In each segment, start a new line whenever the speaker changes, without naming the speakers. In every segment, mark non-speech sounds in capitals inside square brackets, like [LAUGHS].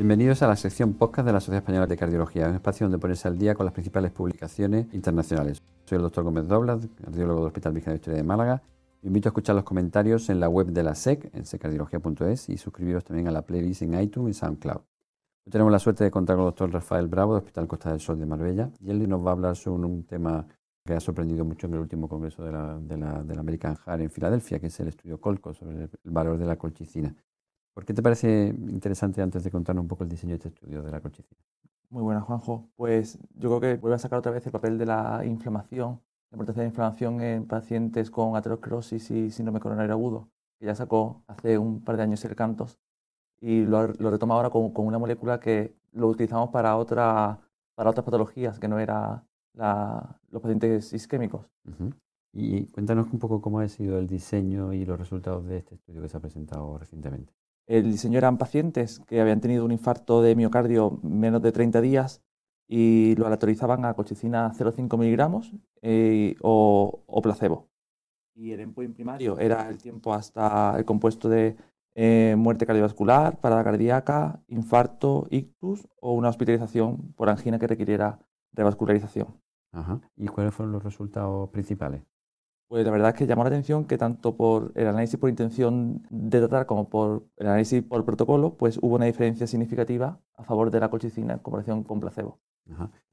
Bienvenidos a la sección podcast de la Sociedad Española de Cardiología, un espacio donde ponerse al día con las principales publicaciones internacionales. Soy el doctor Gómez Doblas, cardiólogo del Hospital Virgen de Historia de Málaga. Os invito a escuchar los comentarios en la web de la SEC, en secardiología.es, y suscribiros también a la playlist en iTunes y SoundCloud. Hoy tenemos la suerte de contar con el doctor Rafael Bravo, del Hospital Costa del Sol de Marbella, y él nos va a hablar sobre un tema que ha sorprendido mucho en el último congreso de la American Heart en Filadelfia, que es el estudio Colco sobre el valor de la colchicina. ¿Por qué te parece interesante antes de contarnos un poco el diseño de este estudio de la colchicina?
Muy buena, Juanjo. Pues yo creo que vuelve a sacar otra vez el papel de la inflamación, la importancia de la inflamación en pacientes con aterosclerosis y síndrome coronario agudo, que ya sacó hace un par de años el Cantos y lo, lo retoma ahora con, con, una molécula que lo utilizamos para, otra, para otras patologías, que no era la, los pacientes isquémicos.
Y cuéntanos un poco cómo ha sido el diseño y los resultados de este estudio que se ha presentado recientemente.
El diseño eran pacientes que habían tenido un infarto de miocardio menos de 30 días y lo aleatorizaban a colchicina 0,5 miligramos eh, o, placebo. Y el endpoint primario era el tiempo hasta el compuesto de eh, muerte cardiovascular, parada cardíaca, infarto, ictus o una hospitalización por angina que requiriera revascularización.
¿Y cuáles fueron los resultados principales?
Pues la verdad es que llamó la atención que tanto por el análisis por intención de tratar como por el análisis por protocolo, pues hubo una diferencia significativa a favor de la colchicina en comparación con placebo.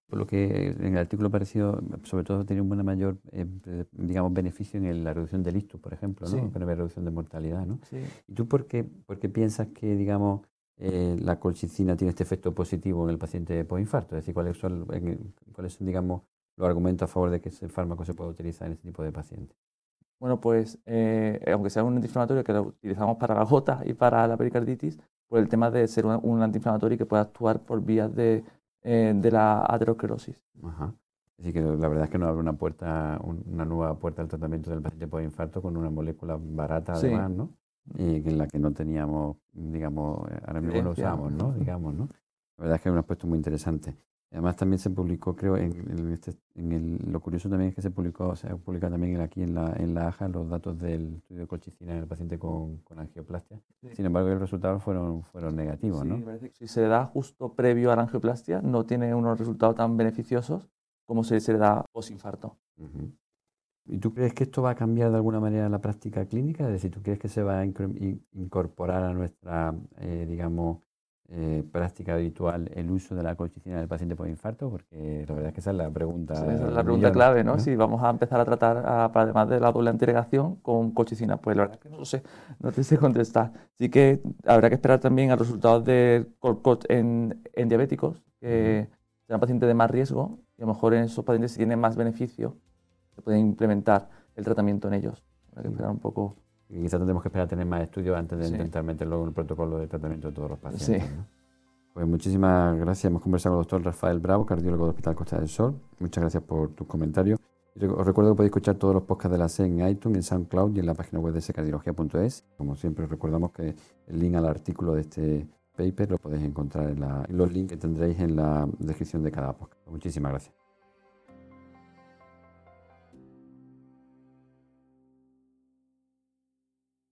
Por lo que en el artículo pareció, sobre todo, tenía un mayor, eh, digamos, beneficio en la reducción del ictus, por ejemplo, ¿no? la reducción de mortalidad, ¿no? ¿Y tú por qué, por qué piensas que, digamos, eh, la colchicina tiene este efecto positivo en el paciente post-infarto? Es decir, ¿cuáles son, cuáles son digamos, los argumentos a favor de que ese fármaco se pueda utilizar en este tipo de pacientes?
Bueno, pues eh, aunque sea un antiinflamatorio que lo utilizamos para la gota y para la pericarditis, pues el tema de ser un, antiinflamatorio que pueda actuar por vías de, eh, de la aterosclerosis.
Ajá. Así que la verdad es que nos abre una puerta, una nueva puerta al tratamiento del paciente por infarto con una molécula barata además, ¿no? Y en la que no teníamos, digamos, ahora mismo lo usamos, ¿no? [LAUGHS] Digamos, ¿no? La verdad es que es un aspecto muy interesante. Además también se publicó, creo, en, este, en el, lo curioso también es que se publicó, se ha publicado también aquí en la, en la AJA los datos del estudio de colchicina en el paciente con, con angioplastia. Sin embargo, los resultados fueron, fueron negativos,
sí,
¿no?
Parece que si se le da justo previo a la angioplastia, no tiene unos resultados tan beneficiosos como si se le da posinfarto.
¿Y tú crees que esto va a cambiar de alguna manera la práctica clínica? Es decir, ¿tú crees que se va a incorporar a nuestra, eh, digamos, eh, práctica habitual el uso de la colchicina del paciente por infarto? Porque la verdad es que esa es la pregunta.
esa es la pregunta clave, ¿no? Si vamos a empezar a tratar, además de la doble antiregación, con colchicina. Pues la verdad es que no lo sé, no te sé [LAUGHS] contestar. Sí que habrá que esperar también a los resultados de Colcot en, en diabéticos, que serán pacientes de más riesgo, y a lo mejor en esos pacientes si tienen más beneficio, se puede implementar el tratamiento en ellos. Habrá que esperar un poco.
Y quizás tendremos que esperar a tener más estudios antes de intentar meterlo en el protocolo de tratamiento de todos los pacientes. Sí. Pues muchísimas gracias. Hemos conversado con el doctor Rafael Bravo, cardiólogo del Hospital Costa del Sol. Muchas gracias por tus comentarios. Os recuerdo que podéis escuchar todos los podcasts de la SE en iTunes, en SoundCloud y en la página web de secardiología.es. Como siempre, recordamos que el link al artículo de este paper lo podéis encontrar en, la, en los links que tendréis en la descripción de cada podcast. Muchísimas gracias.